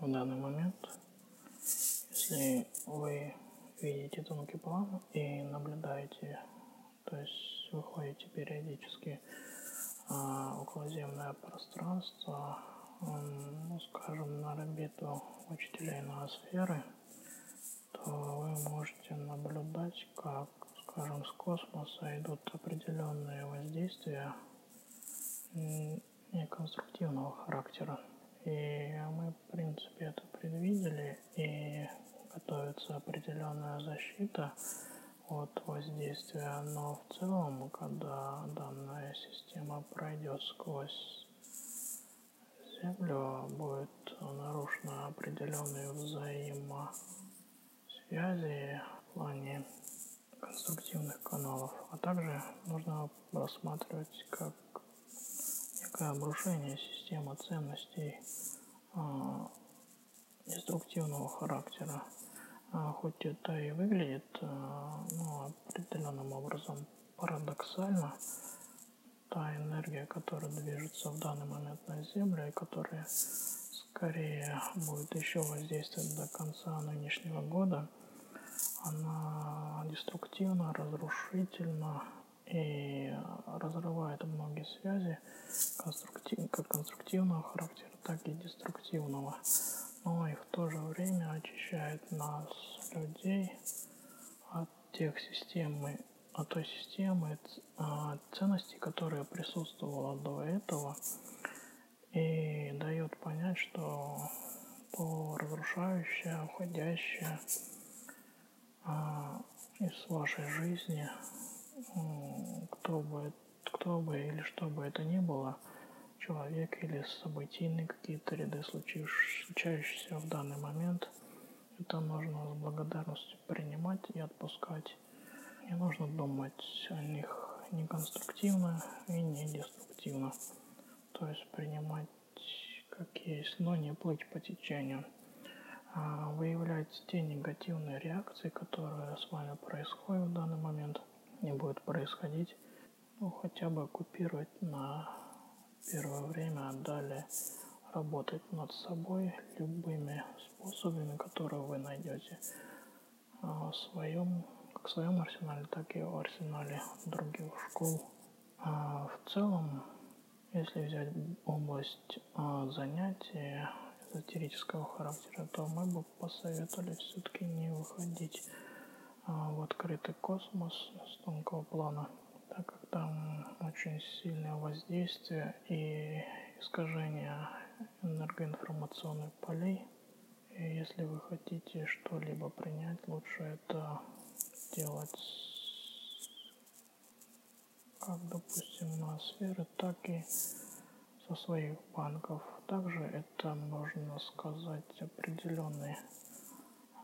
в данный момент, если вы видите тонкий план и наблюдаете, то есть выходите периодически а, околоземное пространство, ну, скажем, на орбиту учителей ноосферы, то вы можете наблюдать, как, скажем, с космоса идут определенные воздействия неконструктивного характера. И мы, в принципе, это предвидели, и готовится определенная защита от воздействия, но в целом, когда данная система пройдет сквозь Землю, будет нарушена определенные взаимосвязи в плане конструктивных каналов, а также нужно рассматривать как некое обрушение системы ценностей а, деструктивного характера. А, хоть это и выглядит а, ну, определенным образом парадоксально, та энергия, которая движется в данный момент на Землю и которая скорее будет еще воздействовать до конца нынешнего года, она деструктивна, разрушительна и разрывает многие связи как конструктивного характера, так и деструктивного. Но и в то же время очищает нас, людей, от тех систем, от той системы ценностей, которая присутствовала до этого, и дает понять, что то разрушающее, уходящее а, из вашей жизни кто бы, кто бы или что бы это ни было, человек или событийные какие-то ряды, случающиеся в данный момент, это нужно с благодарностью принимать и отпускать. Не нужно думать о них не конструктивно и не деструктивно. То есть принимать как есть, но не плыть по течению. А выявлять те негативные реакции, которые с вами происходят в данный момент – не будет происходить, ну, хотя бы оккупировать на первое время, а далее работать над собой любыми способами, которые вы найдете а, в своем, как в своем арсенале, так и в арсенале других школ. А в целом, если взять область а, занятий эзотерического характера, то мы бы посоветовали все-таки не выходить в открытый космос с тонкого плана, там очень сильное воздействие и искажение энергоинформационных полей. И если вы хотите что-либо принять, лучше это делать как, допустим, на сферы, так и со своих банков. Также это, можно сказать, определенный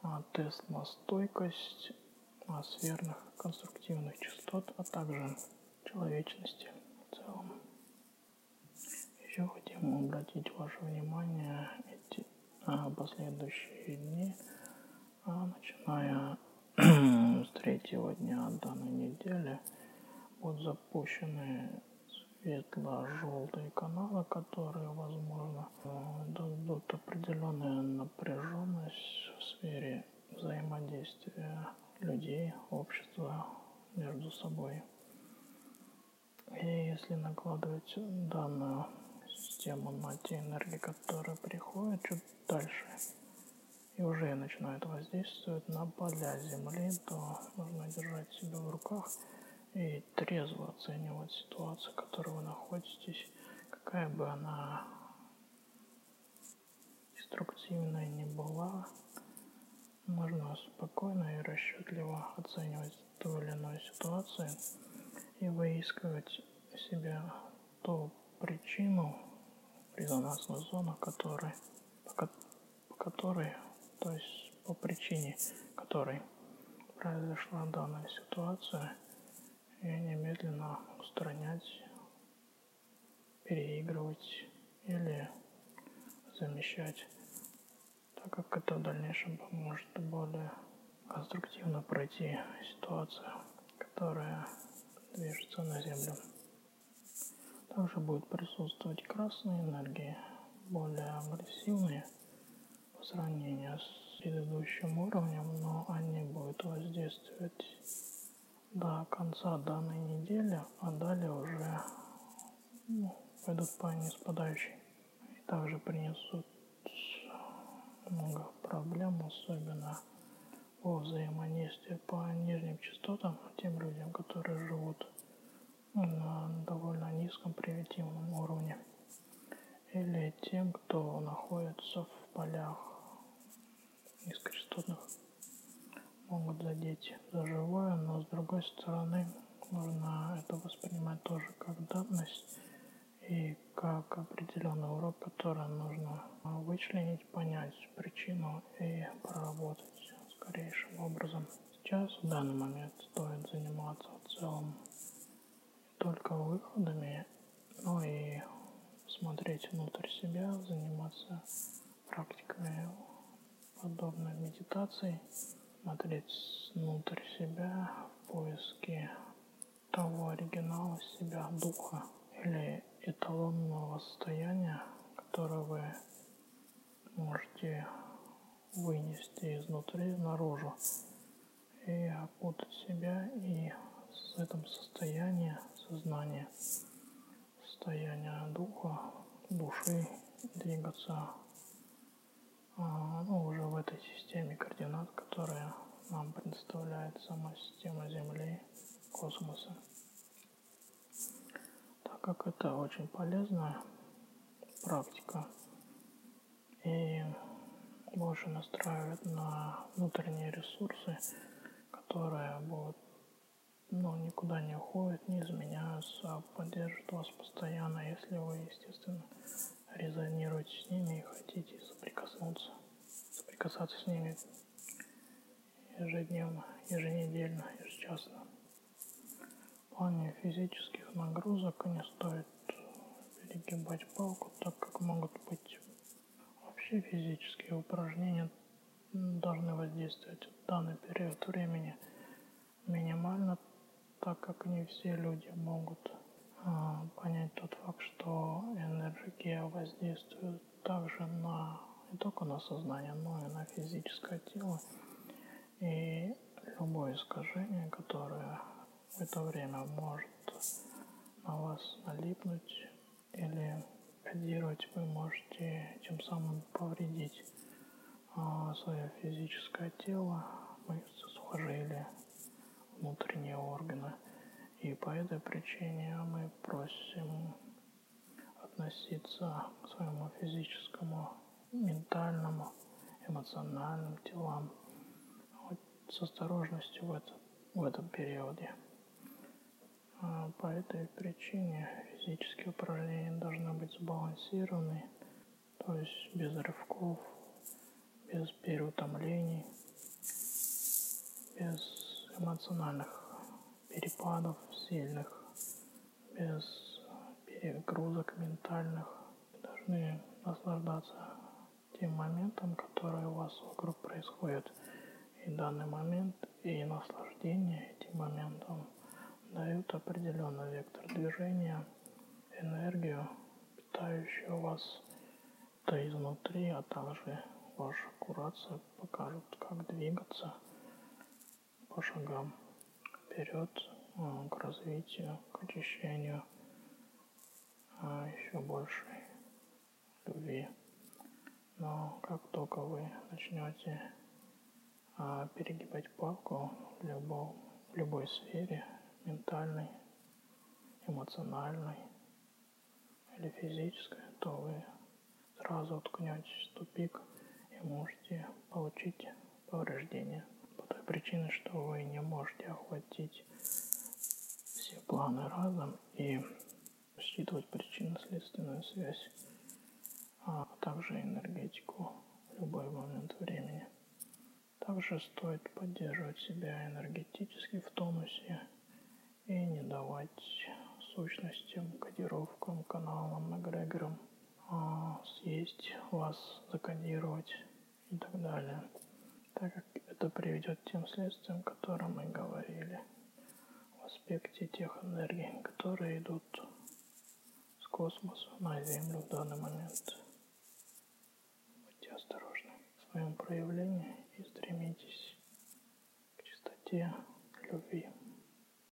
а, тест на стойкость атмосферных конструктивных частот, а также человечности в целом. Еще хотим обратить ваше внимание эти а, последующие дни, а, начиная с третьего дня данной недели, будут запущены светло-желтые каналы, которые, возможно, дадут определенную напряженность в сфере взаимодействия людей, общества между собой. И если накладывать данную систему на те энергии, которые приходят чуть дальше, и уже начинают воздействовать на поля Земли, то нужно держать себя в руках и трезво оценивать ситуацию, в которой вы находитесь, какая бы она деструктивная не была, можно спокойно и расчетливо оценивать ту или иную ситуацию и выискивать себе ту причину, резонансную зону, которой, по, по которой, то есть по причине которой произошла данная ситуация, и немедленно устранять, переигрывать или замещать так как это в дальнейшем поможет более конструктивно пройти ситуацию, которая движется на Землю. Также будет присутствовать красные энергии, более агрессивные, сравнению с предыдущим уровнем, но они будут воздействовать до конца данной недели, а далее уже ну, пойдут по неспадающей. И также принесут много проблем, особенно по взаимодействию по нижним частотам тем людям, которые живут на довольно низком примитивном уровне. Или тем, кто находится в полях низкочастотных. Могут задеть за живое, но с другой стороны нужно это воспринимать тоже как данность и как определенный урок, который нужно вычленить, понять причину и проработать скорейшим образом. Сейчас в данный момент стоит заниматься в целом не только выходами, но и смотреть внутрь себя, заниматься практиками подобной медитации, смотреть внутрь себя в поиске того оригинала себя, духа или эталонного состояния, которое вы можете вынести изнутри наружу и окутать себя и с этом состояния сознания, состояния духа, души двигаться а, ну, уже в этой системе координат, которая нам предоставляет сама система Земли, космоса. Как это очень полезная практика и больше настраивает на внутренние ресурсы, которые будут ну, никуда не уходят, не изменяются, а поддержат вас постоянно, если вы, естественно, резонируете с ними и хотите соприкоснуться, соприкасаться с ними ежедневно, еженедельно, ежечасно. Плане физических нагрузок не стоит перегибать палку, так как могут быть вообще физические упражнения должны воздействовать в данный период времени минимально, так как не все люди могут а, понять тот факт, что энергия воздействует также на не только на сознание, но и на физическое тело. И любое искажение, которое в это время может на вас налипнуть или кодировать, вы можете тем самым повредить а, свое физическое тело, мышцы, сухожилия, внутренние органы. И по этой причине мы просим относиться к своему физическому, ментальному, эмоциональным телам с осторожностью в, это, в этом периоде. А по этой причине физические упражнения должны быть сбалансированы, то есть без рывков, без переутомлений, без эмоциональных перепадов сильных, без перегрузок ментальных. Вы должны наслаждаться тем моментом, который у вас вокруг происходит. И данный момент, и наслаждение этим моментом – дают определенный вектор движения, энергию, питающую вас то изнутри, а также ваша курация покажет, как двигаться по шагам вперед э, к развитию, к очищению а еще большей любви. Но как только вы начнете а, перегибать палку в, любом, в любой сфере, ментальной, эмоциональной или физической, то вы сразу уткнетесь в тупик и можете получить повреждения. По той причине, что вы не можете охватить все планы разом и считывать причинно-следственную связь, а также энергетику в любой момент времени. Также стоит поддерживать себя энергетически в тонусе и не давать сущностям, кодировкам, каналам, эгрегорам а, съесть вас, закодировать и так далее, так как это приведет к тем следствиям, о которых мы говорили в аспекте тех энергий, которые идут с космоса на Землю в данный момент. Будьте осторожны. своем проявлении и стремитесь к чистоте любви.